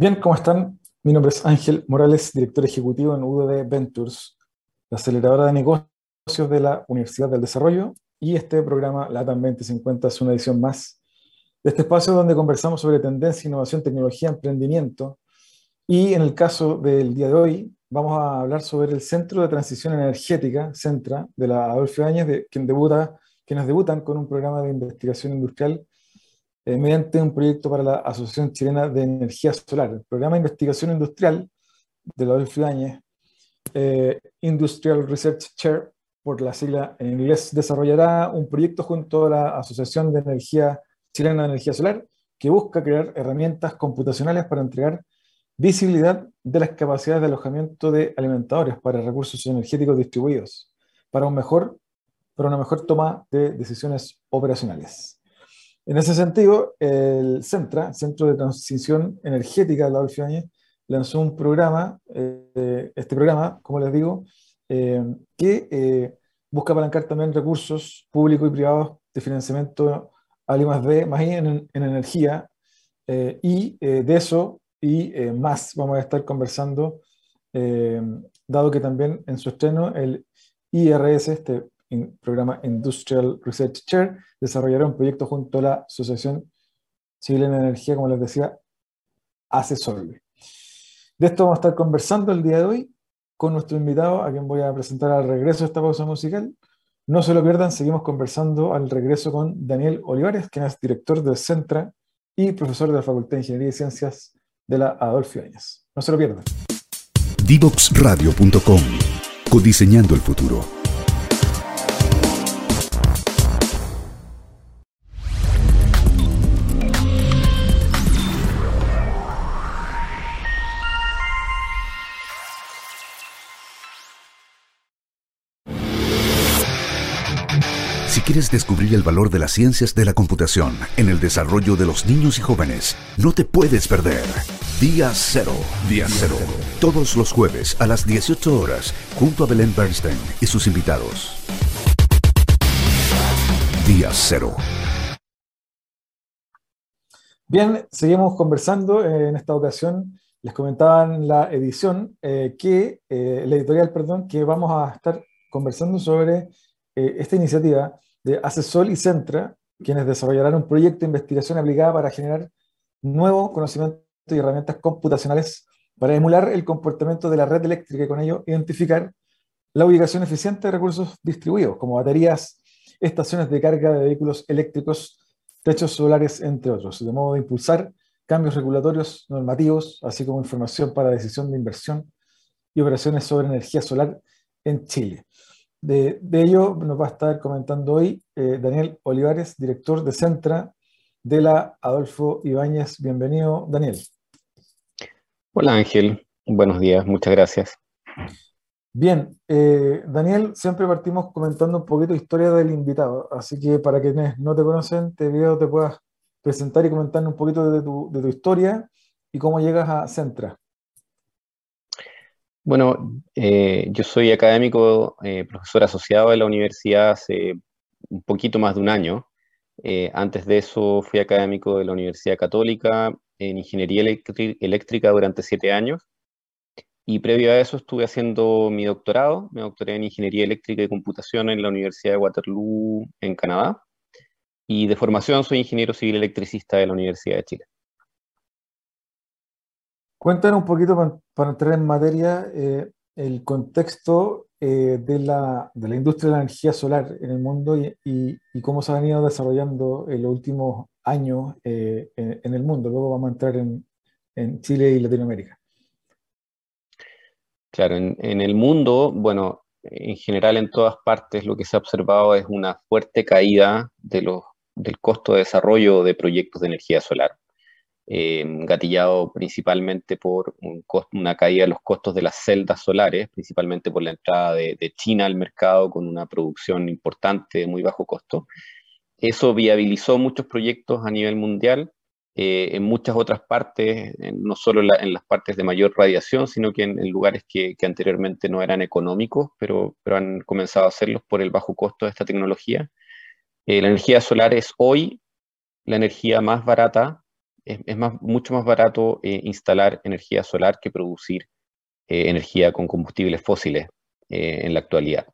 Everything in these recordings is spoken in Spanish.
Bien, ¿cómo están? Mi nombre es Ángel Morales, director ejecutivo en UDD Ventures, la aceleradora de negocios de la Universidad del Desarrollo, y este programa LATAM 2050 es una edición más de este espacio donde conversamos sobre tendencia, innovación, tecnología, emprendimiento, y en el caso del día de hoy vamos a hablar sobre el Centro de Transición Energética, Centra, de la Adolfo Áñez, de, quien quienes debutan con un programa de investigación industrial eh, mediante un proyecto para la Asociación Chilena de Energía Solar. El programa de investigación industrial de la Adolfo Áñez, eh, Industrial Research Chair, por la sigla en inglés, desarrollará un proyecto junto a la Asociación de Energía Chilena de Energía Solar que busca crear herramientas computacionales para entregar visibilidad de las capacidades de alojamiento de alimentadores para recursos energéticos distribuidos, para, un mejor, para una mejor toma de decisiones operacionales. En ese sentido, el CENTRA, Centro de Transición Energética de la Adolfo lanzó un programa, eh, este programa, como les digo, eh, que eh, busca apalancar también recursos públicos y privados de financiamiento al I+D, más en, en energía, y de eso y más vamos a estar conversando, dado que también en su estreno el IRS, este programa Industrial Research Chair, desarrollará un proyecto junto a la Asociación Chilena de Energía, como les decía, Asesorbe. De esto vamos a estar conversando el día de hoy con nuestro invitado, a quien voy a presentar al regreso de esta pausa musical. No se lo pierdan, seguimos conversando al regreso con Daniel Olivares, quien es director del Centra y profesor de la Facultad de Ingeniería y Ciencias de la Adolfo Áñez. No se lo pierdan. Divoxradio.com Codiseñando el futuro. Descubrir el valor de las ciencias de la computación en el desarrollo de los niños y jóvenes, no te puedes perder. Día Cero. Día Cero. Todos los jueves a las 18 horas, junto a Belén Bernstein y sus invitados. Día Cero. Bien, seguimos conversando. En esta ocasión les comentaba en la edición eh, que, eh, la editorial, perdón, que vamos a estar conversando sobre eh, esta iniciativa de Asesol y Centra, quienes desarrollarán un proyecto de investigación aplicada para generar nuevo conocimiento y herramientas computacionales para emular el comportamiento de la red eléctrica y con ello identificar la ubicación eficiente de recursos distribuidos, como baterías, estaciones de carga de vehículos eléctricos, techos solares, entre otros, de modo de impulsar cambios regulatorios normativos, así como información para decisión de inversión y operaciones sobre energía solar en Chile. De, ello nos va a estar comentando hoy eh, Daniel Olivares, director de Centra de la Adolfo Ibáñez. Bienvenido, Daniel. Hola Ángel, buenos días, muchas gracias. Bien, eh, Daniel, siempre partimos comentando un poquito historia del invitado, así que para quienes no te conocen, te veo, te puedas presentar y comentar un poquito de tu, de tu historia y cómo llegas a Centra. Bueno, eh, yo soy académico, eh, profesor asociado de la universidad hace un poquito más de un año. Eh, antes de eso fui académico de la Universidad Católica en Ingeniería Eléctrica durante siete años. Y previo a eso estuve haciendo mi doctorado. Me doctoré en Ingeniería Eléctrica y Computación en la Universidad de Waterloo, en Canadá. Y de formación soy ingeniero civil electricista de la Universidad de Chile. Cuéntanos un poquito para, entrar en materia eh, el contexto eh, de, la, de, la, industria de la energía solar en el mundo y, cómo se ha venido desarrollando en los últimos años eh, en, el mundo. Luego vamos a entrar en, en Chile y Latinoamérica. Claro, en, en, el mundo, bueno, en general en todas partes lo que se ha observado es una fuerte caída de los, del costo de desarrollo de proyectos de energía solar. Eh, gatillado principalmente por una caída de los costos de las celdas solares, principalmente por la entrada de, China al mercado con una producción importante de muy bajo costo. Eso viabilizó muchos proyectos a nivel mundial, eh, en muchas otras partes, no solo en, las partes de mayor radiación, sino que en, lugares que, anteriormente no eran económicos, pero, pero han comenzado a hacerlos por el bajo costo de esta tecnología. Eh, la energía solar es hoy la energía más barata Es, más, mucho más barato eh, instalar energía solar que producir eh, energía con combustibles fósiles en la actualidad.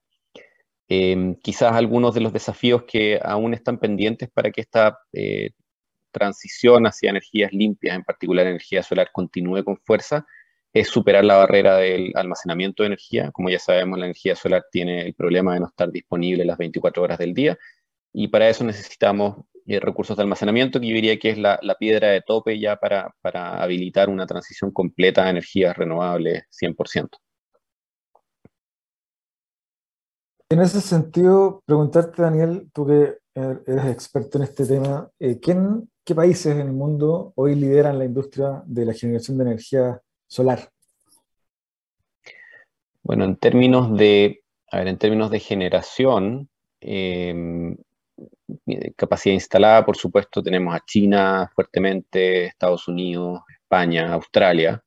Em, quizás algunos de los desafíos que aún están pendientes para que esta transición hacia energías limpias, en particular energía solar, continúe con fuerza, es superar la barrera del almacenamiento de energía. Como ya sabemos, la energía solar tiene el problema de no estar disponible las 24 horas del día y para eso necesitamos eh, recursos de almacenamiento, que yo diría que es la, piedra de tope ya para, para, habilitar una transición completa a energías renovables 100%. En ese sentido, preguntarte, Daniel, tú que eres experto en este tema, eh, ¿quién, ¿qué países en el mundo hoy lideran la industria de la generación de energía solar? Bueno, en términos de, a ver, en términos de generación, eh, capacidad instalada, por supuesto, tenemos a China fuertemente, Estados Unidos, España, Australia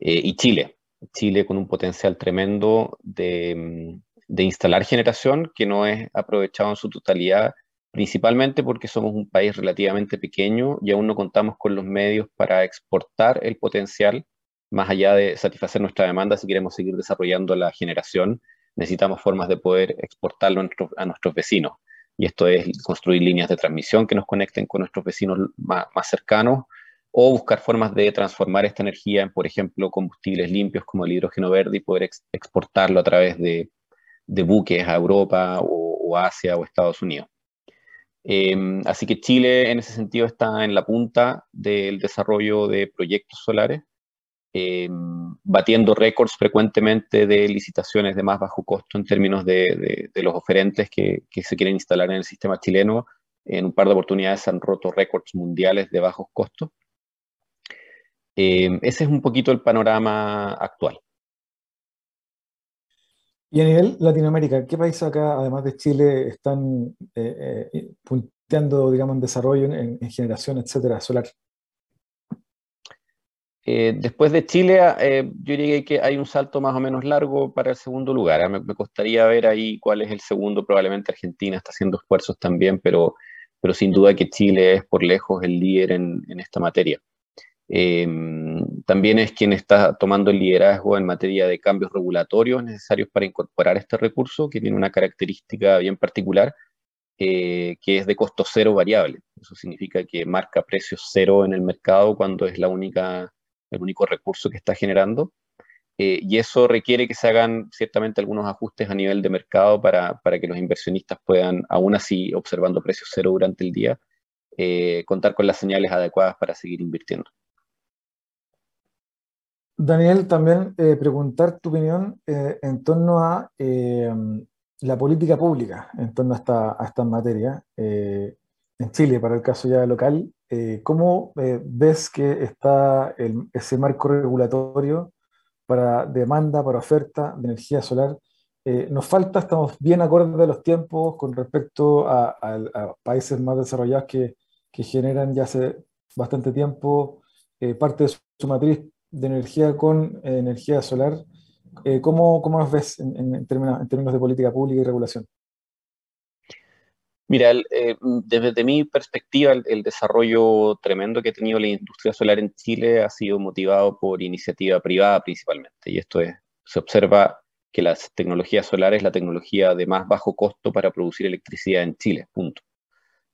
eh, y Chile. Chile con un potencial tremendo de, de, instalar generación que no es aprovechado en su totalidad, principalmente porque somos un país relativamente pequeño y aún no contamos con los medios para exportar el potencial, más allá de satisfacer nuestra demanda si queremos seguir desarrollando la generación, necesitamos formas de poder exportarlo a nuestros vecinos y esto es construir líneas de transmisión que nos conecten con nuestros vecinos más, cercanos o buscar formas de transformar esta energía en, por ejemplo, combustibles limpios como el hidrógeno verde y poder exportarlo a través de, buques a Europa o, Asia o Estados Unidos. Em, así que Chile en ese sentido está en la punta del desarrollo de proyectos solares eh, batiendo récords frecuentemente de licitaciones de más bajo costo en términos de, los oferentes que, se quieren instalar en el sistema chileno. En un par de oportunidades han roto récords mundiales de bajos costos. Eh, ese es un poquito el panorama actual. Y a nivel Latinoamérica, ¿qué países acá, además de Chile, están eh, punteando, digamos, en desarrollo, en, en generación, etcétera, solar? Eh, después de Chile, eh, yo diría que hay un salto más o menos largo para el segundo lugar. ¿eh? Me, me, costaría ver ahí cuál es el segundo. Probablemente Argentina está haciendo esfuerzos también, pero, pero sin duda que Chile es por lejos el líder en, en esta materia. también es quien está tomando el liderazgo en materia de cambios regulatorios necesarios para incorporar este recurso, que tiene una característica bien particular, que es de costo cero variable. Eso significa que marca precios cero en el mercado cuando es la única el único recurso que está generando. Eh, y eso requiere que se hagan ciertamente algunos ajustes a nivel de mercado para, que los inversionistas puedan, aún así, observando precios cero durante el día, eh, contar con las señales adecuadas para seguir invirtiendo. Daniel, también eh, preguntar tu opinión en torno a la política pública, en torno a esta, a esta materia. En Chile, para el caso ya local, eh, ¿cómo eh, ves que está ese marco regulatorio para demanda, para oferta de energía solar? Eh, nos falta, estamos bien acordes de los tiempos con respecto a, países más desarrollados que, generan ya hace bastante tiempo parte de su, matriz de energía con energía solar. ¿cómo, ¿cómo, nos ves en términos de política pública y regulación? Mira, eh, desde mi perspectiva, el, desarrollo tremendo que ha tenido la industria solar en Chile ha sido motivado por iniciativa privada principalmente. Y esto es, se observa que la tecnología solar es la tecnología de más bajo costo para producir electricidad en Chile, punto.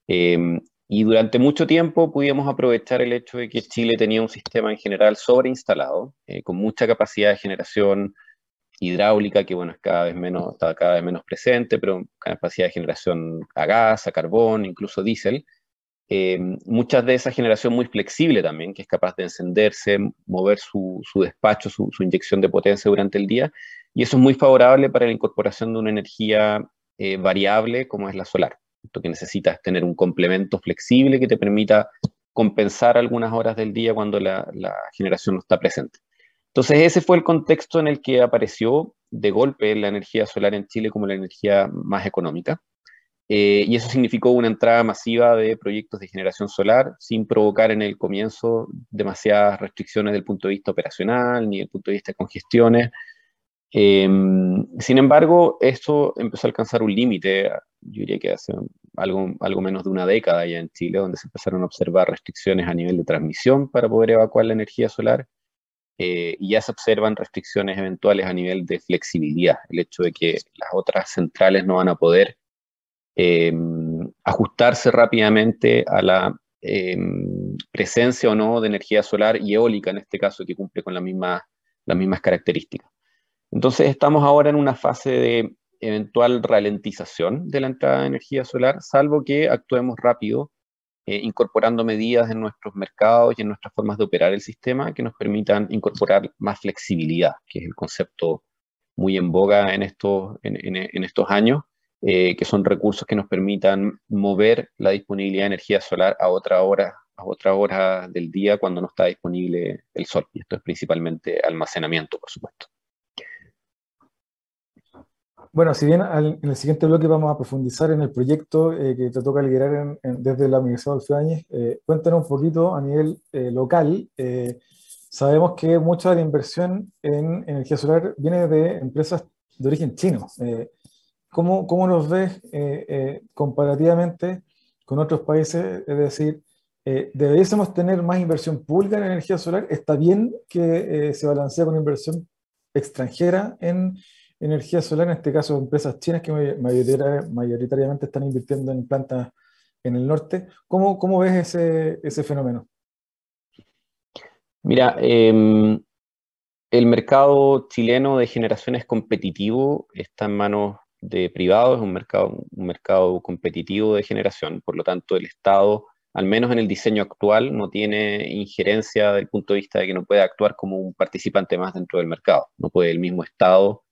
Em, y durante mucho tiempo pudimos aprovechar el hecho de que Chile tenía un sistema en general sobreinstalado, eh, con mucha capacidad de generación, hidráulica, que bueno, es cada vez menos, está cada vez menos presente, pero capacidad de generación a gas, a carbón, incluso diésel. Eh, muchas de esa generación muy flexible también, que es capaz de encenderse, mover su, despacho, su, inyección de potencia durante el día, y eso es muy favorable para la incorporación de una energía eh, variable como es la solar. Lo que necesitas es tener un complemento flexible que te permita compensar algunas horas del día cuando la generación no está presente. Entonces ese fue el contexto en el que apareció de golpe la energía solar en Chile como la energía más económica. Eh, y eso significó una entrada masiva de proyectos de generación solar sin provocar en el comienzo demasiadas restricciones desde el punto de vista operacional ni desde el punto de vista de congestiones. Em, sin embargo, esto empezó a alcanzar un límite, yo diría que hace algo, algo menos de una década ya en Chile, donde se empezaron a observar restricciones a nivel de transmisión para poder evacuar la energía solar, eh, y ya se observan restricciones eventuales a nivel de flexibilidad, el hecho de que las otras centrales no van a poder em, ajustarse rápidamente a la em, presencia o no de energía solar y eólica, en este caso, que cumple con la misma, las mismas características. Entonces estamos ahora en una fase de eventual ralentización de la entrada de energía solar, salvo que actuemos rápido, eh, incorporando medidas en nuestros mercados y en nuestras formas de operar el sistema que nos permitan incorporar más flexibilidad, que es el concepto muy en boga en estos, en, estos años, eh, que son recursos que nos permitan mover la disponibilidad de energía solar a otra hora a otra hora del día cuando no está disponible el sol. Y esto es principalmente almacenamiento, por supuesto. Bueno, si bien en el siguiente bloque vamos a profundizar en el proyecto eh, que te toca liderar desde la Universidad de Áñez, eh, cuéntanos un poquito a nivel eh, local. sabemos que mucha de la inversión en energía solar viene de empresas de origen chino. ¿cómo, ¿Cómo nos ves comparativamente con otros países? Es decir, ¿deberíamos tener más inversión pública en energía solar? ¿Está bien que se balancee con inversión extranjera en energía solar, en este caso empresas chinas que mayoritariamente están invirtiendo en plantas en el norte. ¿Cómo, ves ese, fenómeno? Mira, em, el mercado chileno de generación es competitivo, está en manos de privados, es un mercado, un mercado competitivo de generación, por lo tanto el Estado, al menos en el diseño actual, no tiene injerencia desde el punto de vista de que no puede actuar como un participante más dentro del mercado. No puede el mismo Estado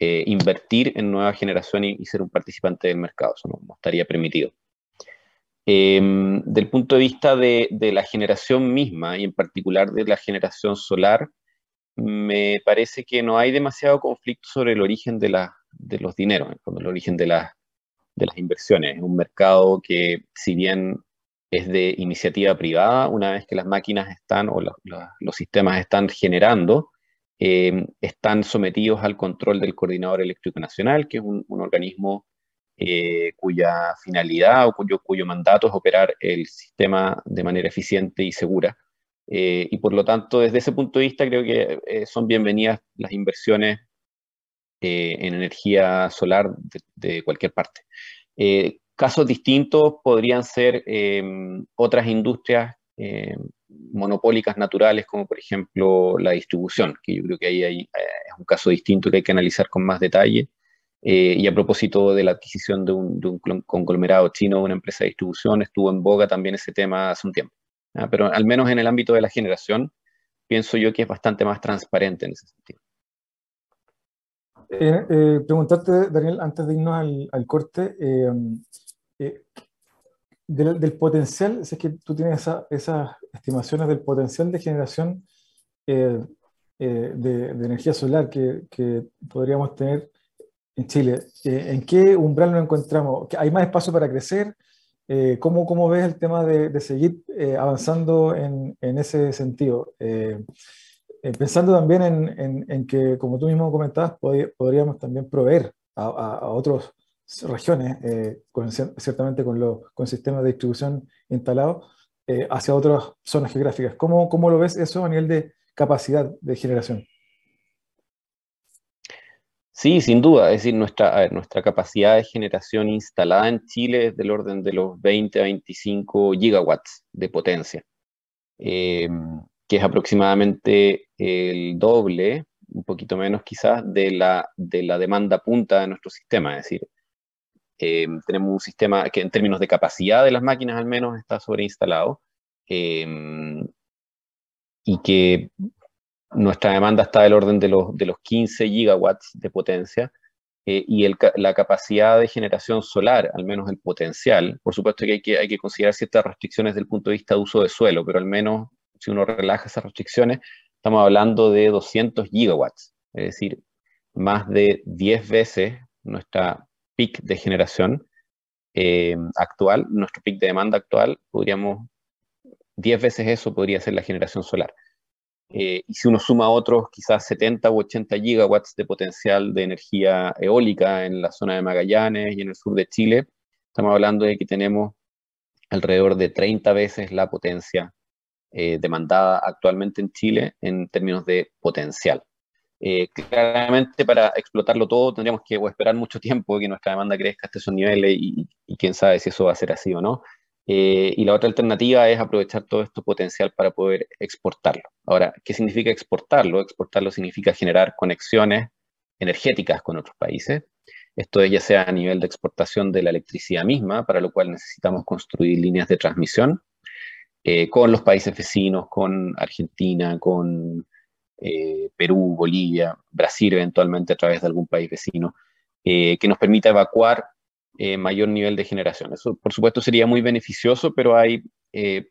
eh, invertir en nueva generación y, ser un participante del mercado. Eso no, estaría permitido. Em, del punto de vista de, la generación misma y en particular de la generación solar, me parece que no hay demasiado conflicto sobre el origen de, de los dineros, el origen de, de las inversiones. Es un mercado que, si bien es de iniciativa privada, una vez que las máquinas están o los sistemas están generando, eh, están sometidos al control del Coordinador Eléctrico Nacional, que es un, organismo eh, cuya finalidad o cuyo, mandato es operar el sistema de manera eficiente y segura. Eh, y por lo tanto, desde ese punto de vista, creo que son bienvenidas las inversiones en energía solar de, cualquier parte. casos distintos podrían ser otras industrias monopólicas naturales, como por ejemplo la distribución, que yo creo que ahí hay, eh, es un caso distinto que hay que analizar con más detalle. Eh, y a propósito de la adquisición de un, de un, conglomerado chino, una empresa de distribución, estuvo en boga también ese tema hace un tiempo. Pero al menos en el ámbito de la generación, pienso yo que es bastante más transparente en ese sentido. Eh, preguntarte, Daniel, antes de irnos al, al corte, del, potencial, si es que tú tienes esas estimaciones del potencial de generación eh, eh, de, energía solar que, podríamos tener en Chile, eh, ¿en qué umbral nos encontramos? ¿Hay más espacio para crecer? ¿cómo, ¿cómo, ves el tema de, seguir avanzando en, ese sentido? pensando también en, que, como tú mismo comentabas, podríamos también proveer a, a otros regiones, eh, ciertamente con, los con sistemas de distribución instalados, eh, hacia otras zonas geográficas. ¿Cómo, ¿Cómo, lo ves eso a nivel de capacidad de generación? Sí, sin duda. Es decir, nuestra, nuestra capacidad de generación instalada en Chile es del orden de los 20 a 25 gigawatts de potencia, em, que es aproximadamente el doble, un poquito menos quizás, de la, de la demanda punta de nuestro sistema. Es decir, eh, tenemos un sistema que en términos de capacidad de las máquinas al menos está sobreinstalado. Eh, y que nuestra demanda está del orden de los, de los 15 gigawatts de potencia eh, y la capacidad de generación solar, al menos el potencial, por supuesto que hay, que hay que considerar ciertas restricciones desde el punto de vista de uso de suelo, pero al menos si uno relaja esas restricciones, estamos hablando de 200 gigawatts, es decir, más de 10 veces nuestra pic de generación eh, actual, nuestro pic de demanda actual, podríamos, 10 veces eso podría ser la generación solar. y si uno suma otros, quizás 70 u 80 gigawatts de potencial de energía eólica en la zona de Magallanes y en el sur de Chile, estamos hablando de que tenemos alrededor de 30 veces la potencia demandada actualmente en Chile en términos de potencial. Eh, claramente para explotarlo todo tendríamos que esperar mucho tiempo que nuestra demanda crezca hasta esos niveles y, quién sabe si eso va a ser así o no. Eh, y la otra alternativa es aprovechar todo esto potencial para poder exportarlo. Ahora, ¿qué significa exportarlo? Exportarlo significa generar conexiones energéticas con otros países. Esto ya sea a nivel de exportación de la electricidad misma, para lo cual necesitamos construir líneas de transmisión eh, con los países vecinos, con Argentina, con eh, Perú, Bolivia, Brasil eventualmente a través de algún país vecino, eh, que nos permita evacuar eh, mayor nivel de generación. Eso, por supuesto, sería muy beneficioso, pero hay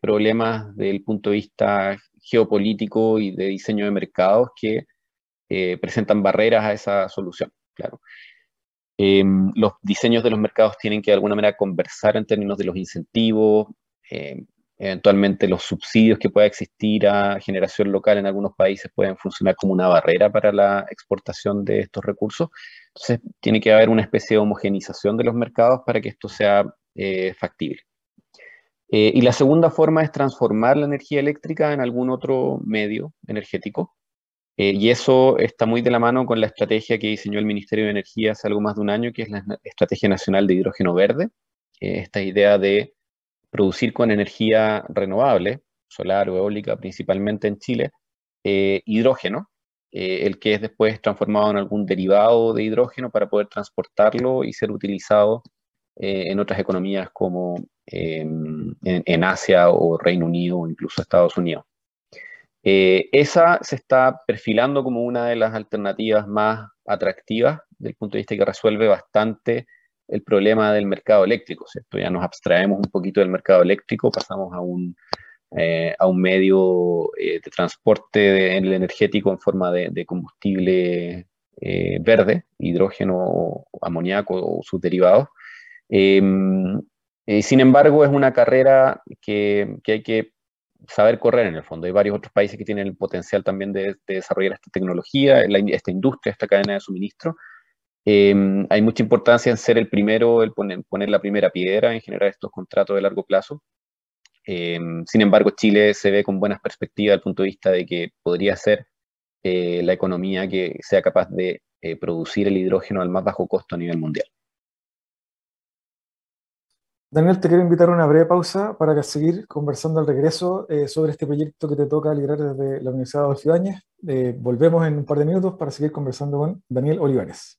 problemas desde el punto de vista geopolítico y de diseño de mercados que presentan barreras a esa solución, claro. Em, los diseños de los mercados tienen que de alguna manera conversar en términos de los incentivos, Eventualmente los subsidios que pueda existir a generación local en algunos países pueden funcionar como una barrera para la exportación de estos recursos. Entonces tiene que haber una especie de homogenización de los mercados para que esto sea eh, factible. Eh, y la segunda forma es transformar la energía eléctrica en algún otro medio energético. Eh, y eso está muy de la mano con la estrategia que diseñó el Ministerio de Energía hace algo más de un año, que es la Estrategia Nacional de Hidrógeno Verde. esta idea de producir con energía renovable, solar o eólica principalmente en Chile, eh, hidrógeno, eh, el que es después transformado en algún derivado de hidrógeno para poder transportarlo y ser utilizado eh, en otras economías como em, en, Asia o Reino Unido o incluso Estados Unidos. esa se está perfilando como una de las alternativas más atractivas desde el punto de vista que resuelve bastante el problema del mercado eléctrico, ¿cierto? Ya nos abstraemos un poquito del mercado eléctrico, pasamos a un, eh, a un medio eh, de transporte energético en forma de, combustible eh, verde, hidrógeno, amoníaco o sus derivados. Em, sin embargo, es una carrera que, que, hay que saber correr en el fondo. Hay varios otros países que tienen el potencial también de, desarrollar esta tecnología, esta industria, esta cadena de suministro, Em, hay mucha importancia en ser el primero, el poner, la primera piedra en generar estos contratos de largo plazo. Em, sin embargo, Chile se ve con buenas perspectivas desde el punto de vista de que podría ser eh, la economía que sea capaz de eh, producir el hidrógeno al más bajo costo a nivel mundial. Daniel, te quiero invitar a una breve pausa para seguir conversando al regreso eh, sobre este proyecto que te toca liderar desde la Universidad de Adolfo volvemos en un par de minutos para seguir conversando con Daniel Olivares.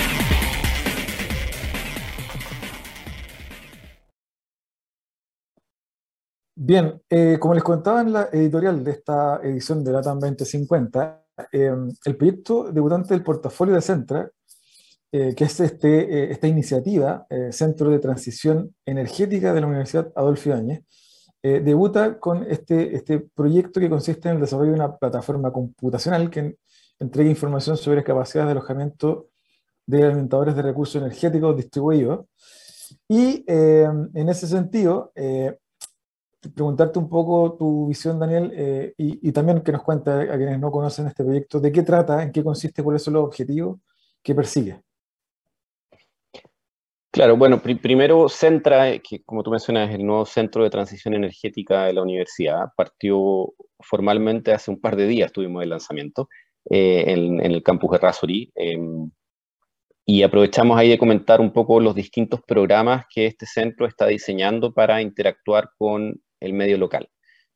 Bien, eh, como les contaba en la editorial de esta edición de LATAM 2050, eh, el proyecto debutante del portafolio de Centra, eh, que es este, esta iniciativa, Centro de Transición Energética de la Universidad Adolfo Ibáñez, debuta con este, este proyecto que consiste en el desarrollo de una plataforma computacional que entrega información sobre capacidades de alojamiento de alimentadores de recursos energéticos distribuidos. Y en ese sentido, preguntarte un poco tu visión, Daniel, eh, y, también que nos cuente a quienes no conocen este proyecto, de qué trata, en qué consiste, cuáles son los objetivos que persigue. Claro, bueno, primero Centra, que como tú mencionas es el nuevo Centro de Transición Energética de la universidad, partió formalmente hace un par de días, tuvimos el lanzamiento eh, en, el campus de Rasuri. Em, y aprovechamos ahí de comentar un poco los distintos programas que este centro está diseñando para interactuar con el medio local.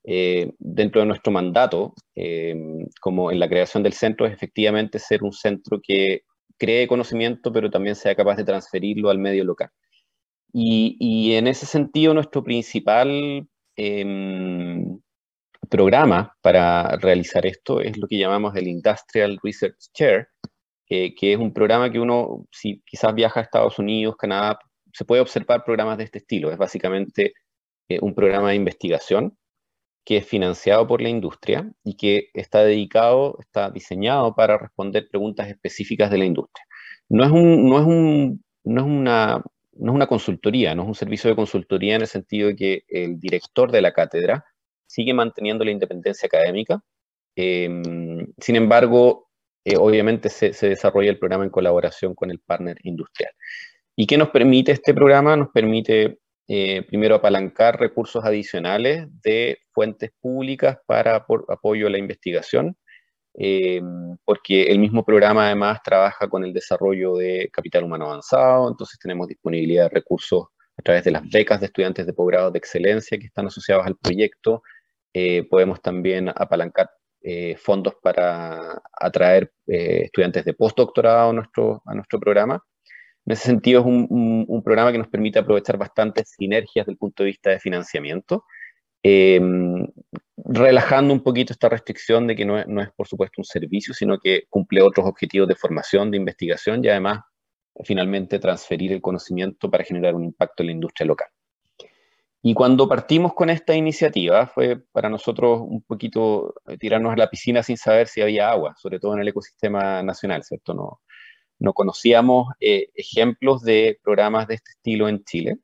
Eh, dentro de nuestro mandato, eh, como en la creación del centro, es efectivamente ser un centro que cree conocimiento, pero también sea capaz de transferirlo al medio local. Y, en ese sentido, nuestro principal em, programa para realizar esto es lo que llamamos el Industrial Research Chair, que es un programa que uno, si quizás viaja a Estados Unidos, Canadá, se puede observar programas de este estilo. Es básicamente eh, un programa de investigación que es financiado por la industria y que está dedicado, está diseñado para responder preguntas específicas de la industria. No es, un, no es, un, no es, una, no es una consultoría, no es un servicio de consultoría en el sentido de que el director de la cátedra sigue manteniendo la independencia académica. Em, sin embargo, eh, obviamente se, se desarrolla el programa en colaboración con el partner industrial. ¿Y qué nos permite este programa? Nos permite eh, primero apalancar recursos adicionales de fuentes públicas para apoyo a la investigación, eh, porque el mismo programa además trabaja con el desarrollo de capital humano avanzado, entonces tenemos disponibilidad de recursos a través de las becas de estudiantes de posgrado de excelencia que están asociados al proyecto. Eh, podemos también apalancar fondos para atraer estudiantes de postdoctorado a nuestro programa. En ese sentido, es un, programa que nos permite aprovechar bastantes sinergias desde el punto de vista de financiamiento, em, relajando un poquito esta restricción de que no es, por supuesto, un servicio, sino que cumple otros objetivos de formación, de investigación y además, finalmente, transferir el conocimiento para generar un impacto en la industria local. Y cuando partimos con esta iniciativa, fue para nosotros un poquito eh, tirarnos a la piscina sin saber si había agua, sobre todo en el ecosistema nacional, ¿cierto? No, no conocíamos eh, ejemplos de programas de este estilo en Chile.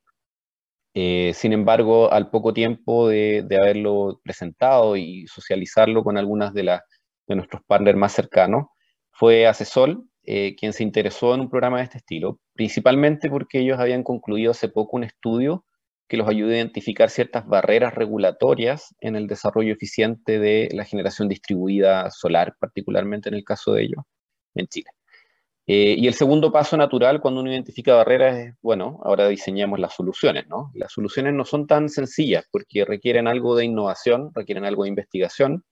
Eh, sin embargo, al poco tiempo de, haberlo presentado y socializarlo con algunas de, de nuestros partners más cercanos, fue Asesol eh, quien se interesó en un programa de este estilo, principalmente porque ellos habían concluido hace poco un estudio que los ayude a identificar ciertas barreras regulatorias en el desarrollo eficiente de la generación distribuida solar, particularmente en el caso de ellos, en Chile. Eh, y el segundo paso natural cuando uno identifica barreras es, bueno, ahora diseñamos las soluciones, ¿no? Las soluciones no son tan sencillas porque requieren algo de innovación, requieren algo de investigación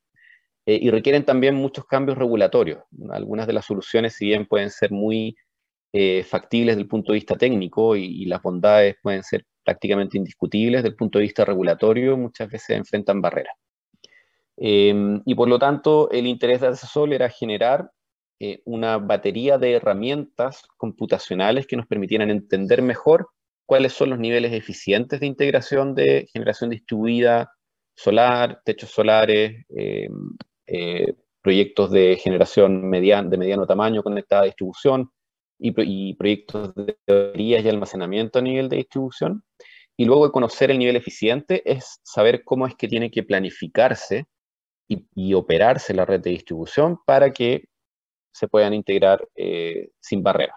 eh, y requieren también muchos cambios regulatorios. Algunas de las soluciones, si bien pueden ser muy eh, factibles desde el punto de vista técnico y, las bondades pueden ser prácticamente indiscutibles desde el punto de vista regulatorio, muchas veces enfrentan barreras. y por lo tanto, el interés de Asesol era generar eh, una batería de herramientas computacionales que nos permitieran entender mejor cuáles son los niveles eficientes de integración de generación distribuida solar, techos solares, eh, eh, proyectos de generación de mediano tamaño conectada a distribución y, proyectos de baterías y almacenamiento a nivel de distribución. Y luego de conocer el nivel eficiente es saber cómo es que tiene que planificarse y, y operarse la red de distribución para que se puedan integrar eh, sin barrera.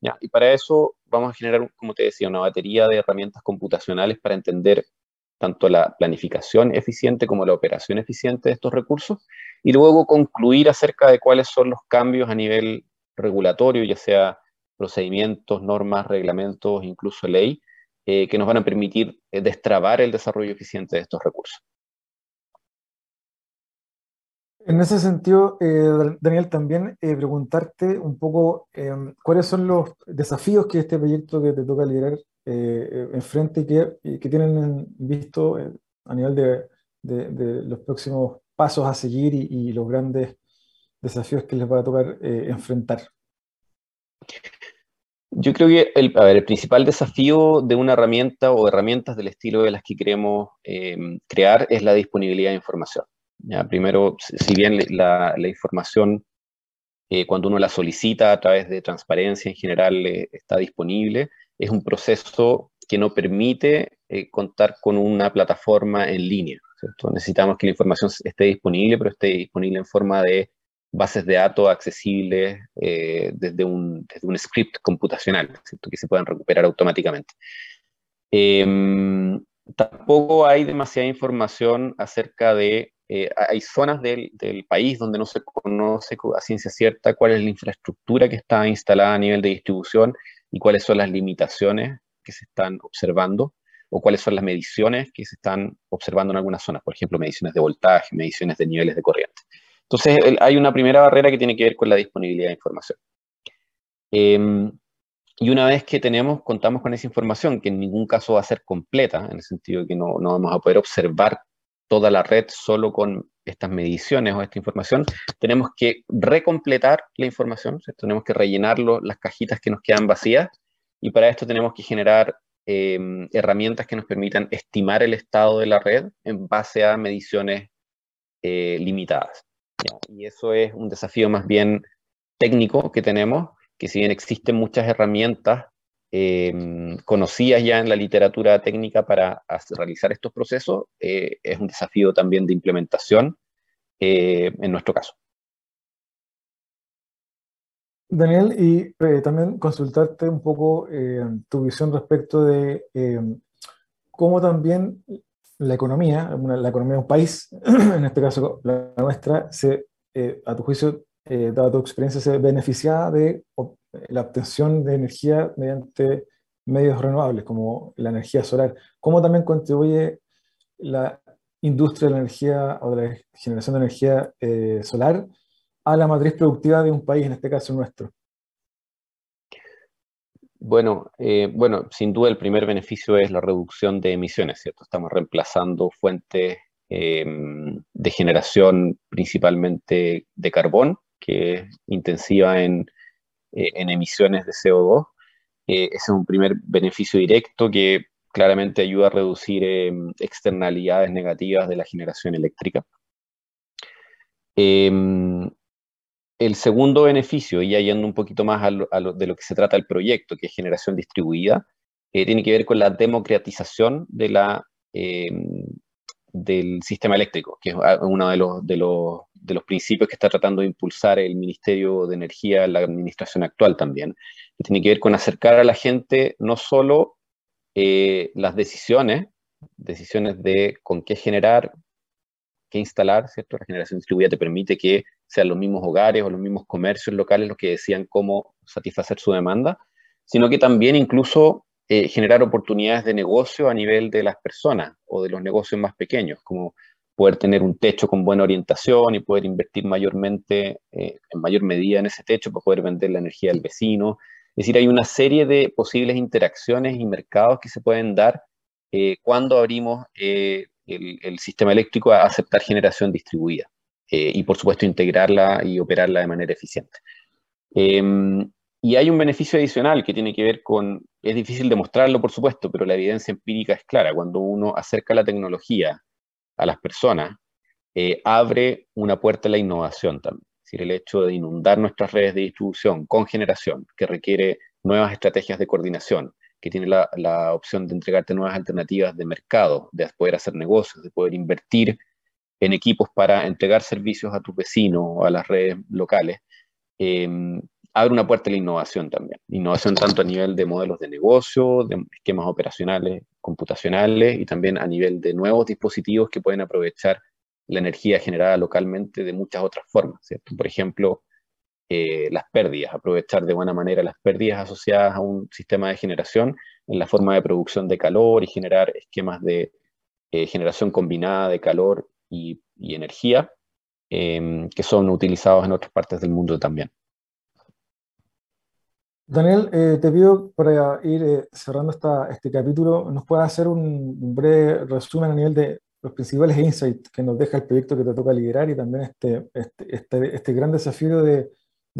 ¿ya? Y para eso vamos a generar, como te decía, una batería de herramientas computacionales para entender tanto la planificación eficiente como la operación eficiente de estos recursos, y luego concluir acerca de cuáles son los cambios a nivel regulatorio, ya sea procedimientos, normas, reglamentos, incluso ley, eh, que nos van a permitir eh, destrabar el desarrollo eficiente de estos recursos. En ese sentido, eh, Daniel, también eh, preguntarte un poco em, cuáles son los desafíos que este proyecto que te toca liderar eh, enfrente y que, tienen visto a nivel de, los próximos pasos a seguir y, los grandes desafíos que les va a tocar enfrentar. Yo creo que el, principal desafío de una herramienta o herramientas del estilo de las que queremos em, crear es la disponibilidad de información. Primero, si bien la, información, eh, cuando uno la solicita a través de transparencia en general eh, está disponible, es un proceso que no permite eh, contar con una plataforma en línea. Necesitamos que la información esté disponible, pero esté disponible en forma de bases de datos accesibles desde, un, desde, un, script computacional, que se puedan recuperar automáticamente. Em, tampoco hay demasiada información acerca de eh, hay zonas del, país donde no se conoce a ciencia cierta cuál es la infraestructura que está instalada a nivel de distribución y cuáles son las limitaciones que se están observando o cuáles son las mediciones que se están observando en algunas zonas, por ejemplo, mediciones de voltaje, mediciones de niveles de corriente. Entonces, hay una primera barrera que tiene que ver con la disponibilidad de información. Em, y una vez que tenemos, contamos con esa información, que en ningún caso va a ser completa, en el sentido de que no, no vamos a poder observar toda la red solo con estas mediciones o esta información, tenemos que recompletar la información, tenemos que rellenar las cajitas que nos quedan vacías y para esto tenemos que generar em, herramientas que nos permitan estimar el estado de la red en base a mediciones eh, limitadas. Y eso es un desafío más bien técnico que tenemos, que si bien existen muchas herramientas Em, conocidas ya en la literatura técnica para realizar estos procesos, eh, es un desafío también de implementación eh, en nuestro caso. Daniel, y eh, también consultarte un poco tu visión respecto de cómo también la economía, la economía de un país, en este caso la nuestra, a tu juicio, dada tu experiencia, se beneficia de la obtención de energía mediante medios renovables, como la energía solar. ¿Cómo también contribuye la industria de la energía o de la generación de energía eh, solar a la matriz productiva de un país, en este caso nuestro? Bueno, eh, bueno, sin duda el primer beneficio es la reducción de emisiones, ¿cierto? Estamos reemplazando fuentes eh, de generación principalmente de carbón, que es intensiva en, eh, en emisiones de CO2. Eh, ese es un primer beneficio directo que claramente ayuda a reducir em, externalidades negativas de la generación eléctrica. Em, el segundo beneficio, y ya yendo un poquito más de lo que se trata el proyecto, que es generación distribuida, eh, tiene que ver con la democratización de la, em, del sistema eléctrico, que es uno de los, de los de los principios que está tratando de impulsar el Ministerio de Energía, la administración actual también, que tiene que ver con acercar a la gente no solo eh, las decisiones, decisiones de con qué generar, qué instalar, ¿cierto? La generación distribuida te permite que sean los mismos hogares o los mismos comercios locales los que decían cómo satisfacer su demanda, sino que también incluso eh, generar oportunidades de negocio a nivel de las personas o de los negocios más pequeños, como poder tener un techo con buena orientación y poder invertir mayormente, eh, en mayor medida en ese techo para poder vender la energía al vecino. Es decir, hay una serie de posibles interacciones y mercados que se pueden dar eh, cuando abrimos eh, el, sistema eléctrico a aceptar generación distribuida y, por supuesto, integrarla y operarla de manera eficiente. Em, y hay un beneficio adicional que tiene que ver con, es difícil demostrarlo, por supuesto, pero la evidencia empírica es clara. Cuando uno acerca la tecnología a las personas, eh, abre una puerta a la innovación también. Es decir, el hecho de inundar nuestras redes de distribución con generación, que requiere nuevas estrategias de coordinación, que tiene la, opción de entregarte nuevas alternativas de mercado, de poder hacer negocios, de poder invertir en equipos para entregar servicios a tus vecinos o a las redes locales, eh, abre una puerta a la innovación también. Innovación tanto a nivel de modelos de negocio, de esquemas operacionales, computacionales y también a nivel de nuevos dispositivos que pueden aprovechar la energía generada localmente de muchas otras formas. ¿cierto? Por ejemplo, eh, las pérdidas, aprovechar de buena manera las pérdidas asociadas a un sistema de generación en la forma de producción de calor y generar esquemas de eh, generación combinada de calor y, energía eh, que son utilizados en otras partes del mundo también. Daniel, eh, te pido para ir eh, cerrando este capítulo, nos puedas hacer un, breve resumen a nivel de los principales insights que nos deja el proyecto que te toca liderar y también este, este, este, este gran desafío de,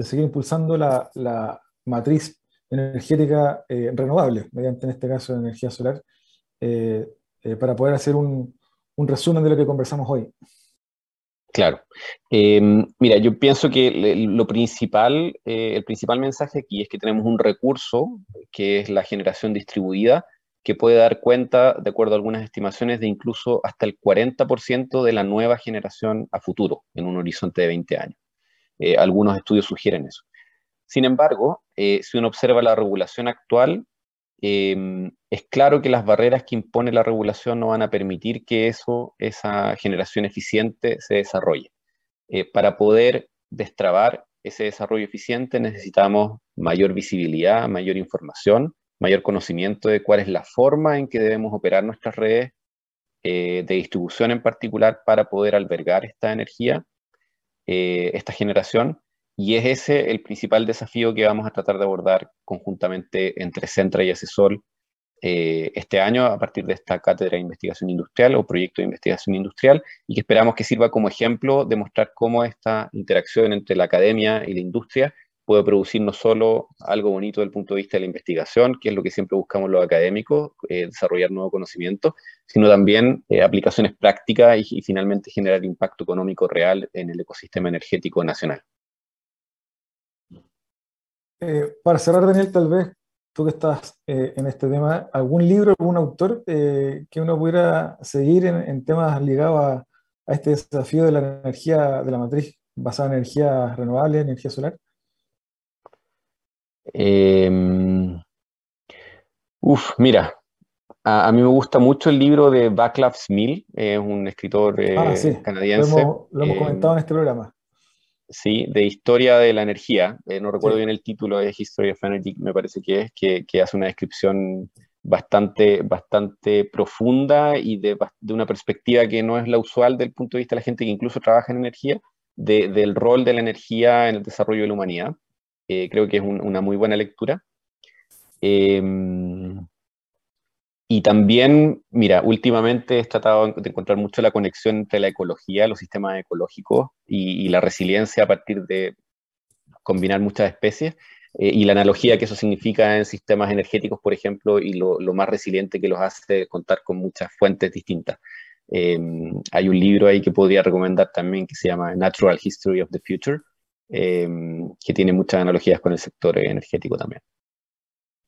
seguir impulsando la, matriz energética eh, renovable, mediante en este caso energía solar, para poder hacer un resumen de lo que conversamos hoy. Claro. Em, mira, yo pienso que lo principal, eh, el principal mensaje aquí es que tenemos un recurso que es la generación distribuida, que puede dar cuenta, de acuerdo a algunas estimaciones, de incluso hasta el 40% de la nueva generación a futuro, en un horizonte de 20 años. Eh, algunos estudios sugieren eso. Sin embargo, eh, si uno observa la regulación actual, em, es claro que las barreras que impone la regulación no van a permitir que eso, esa generación eficiente se desarrolle. Eh, para poder destrabar ese desarrollo eficiente necesitamos mayor visibilidad, mayor información, mayor conocimiento de cuál es la forma en que debemos operar nuestras redes eh, de distribución en particular para poder albergar esta energía, eh, esta generación, y es ese el principal desafío que vamos a tratar de abordar conjuntamente entre Centra y Asesor eh, este año a partir de esta cátedra de investigación industrial o proyecto de investigación industrial y que esperamos que sirva como ejemplo de mostrar cómo esta interacción entre la academia y la industria puede producir no solo algo bonito desde el punto de vista de la investigación, que es lo que siempre buscamos los académicos, eh, desarrollar nuevo conocimiento, sino también eh, aplicaciones prácticas y, y, finalmente generar impacto económico real en el ecosistema energético nacional. Eh, para cerrar, Daniel, tal vez tú que estás en este tema, ¿algún libro, algún autor que uno pudiera seguir en, temas ligados a, a este desafío de la energía, de la matriz basada en energía renovable, energía solar? Eh, uf, mira, a, a, mí me gusta mucho el libro de Václav Smil, es un escritor eh, ah, sí. canadiense. Lo hemos, lo hemos eh, comentado en este programa. Sí, de historia de la energía. Eh, no recuerdo sí. bien el título, es History of Energy, me parece que es, que, que hace una descripción bastante, bastante profunda y de, de, una perspectiva que no es la usual del punto de vista de la gente que incluso trabaja en energía, de, del rol de la energía en el desarrollo de la humanidad. Eh, creo que es un, una muy buena lectura. Eh, y también, mira, últimamente he tratado de encontrar mucho la conexión entre la ecología, los sistemas ecológicos y, y la resiliencia a partir de combinar muchas especies eh, y la analogía que eso significa en sistemas energéticos, por ejemplo, y lo, lo más resiliente que los hace contar con muchas fuentes distintas. Eh, hay un libro ahí que podría recomendar también que se llama Natural History of the Future, eh, que tiene muchas analogías con el sector energético también.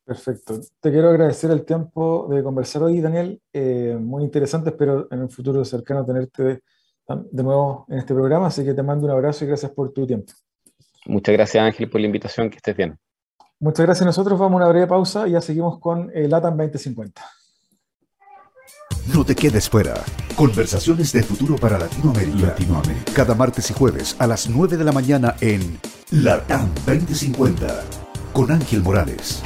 Perfecto. Te quiero agradecer el tiempo de conversar hoy, Daniel. Eh, muy interesante, espero en un futuro cercano tenerte de, de, nuevo en este programa, así que te mando un abrazo y gracias por tu tiempo. Muchas gracias, Ángel, por la invitación, que estés bien. Muchas gracias. Nosotros vamos a una breve pausa y ya seguimos con el LATAM 2050. No te quedes fuera. Conversaciones de futuro para Latinoamérica. Latinoamérica. Cada martes y jueves a las 9 de la mañana en LATAM 2050 con Ángel Morales.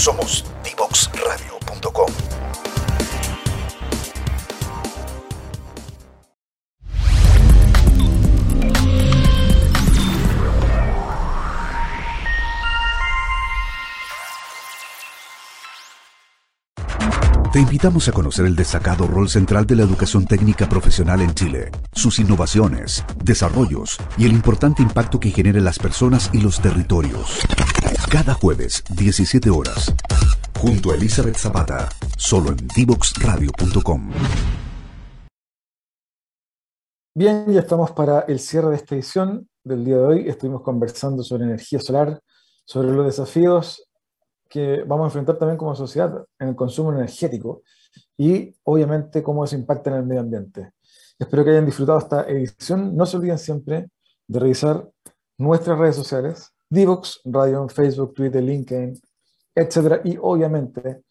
Somos divoxradio.com. Te invitamos a conocer el destacado rol central de la educación técnica profesional en Chile, sus innovaciones, desarrollos y el importante impacto que genera en las personas y los territorios. Cada jueves, 17 horas, junto a Elizabeth Zapata, solo en divoxradio.com. Bien, ya estamos para el cierre de esta edición del día de hoy. Estuvimos conversando sobre energía solar, sobre los desafíos que vamos a enfrentar también como sociedad en el consumo energético y obviamente cómo eso impacta en el medio ambiente. Espero que hayan disfrutado esta edición. No se olviden siempre de revisar nuestras redes sociales, Divox, Radio Facebook, Twitter, LinkedIn, etc. Y obviamente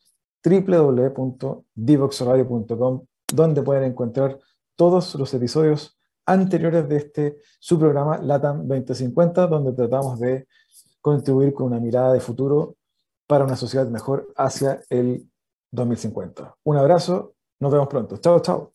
www.divoxradio.com, donde pueden encontrar todos los episodios anteriores de este su programa LATAM 2050, donde tratamos de contribuir con una mirada de futuro para una sociedad mejor hacia el 2050. Un abrazo, nos vemos pronto. Chao, chao.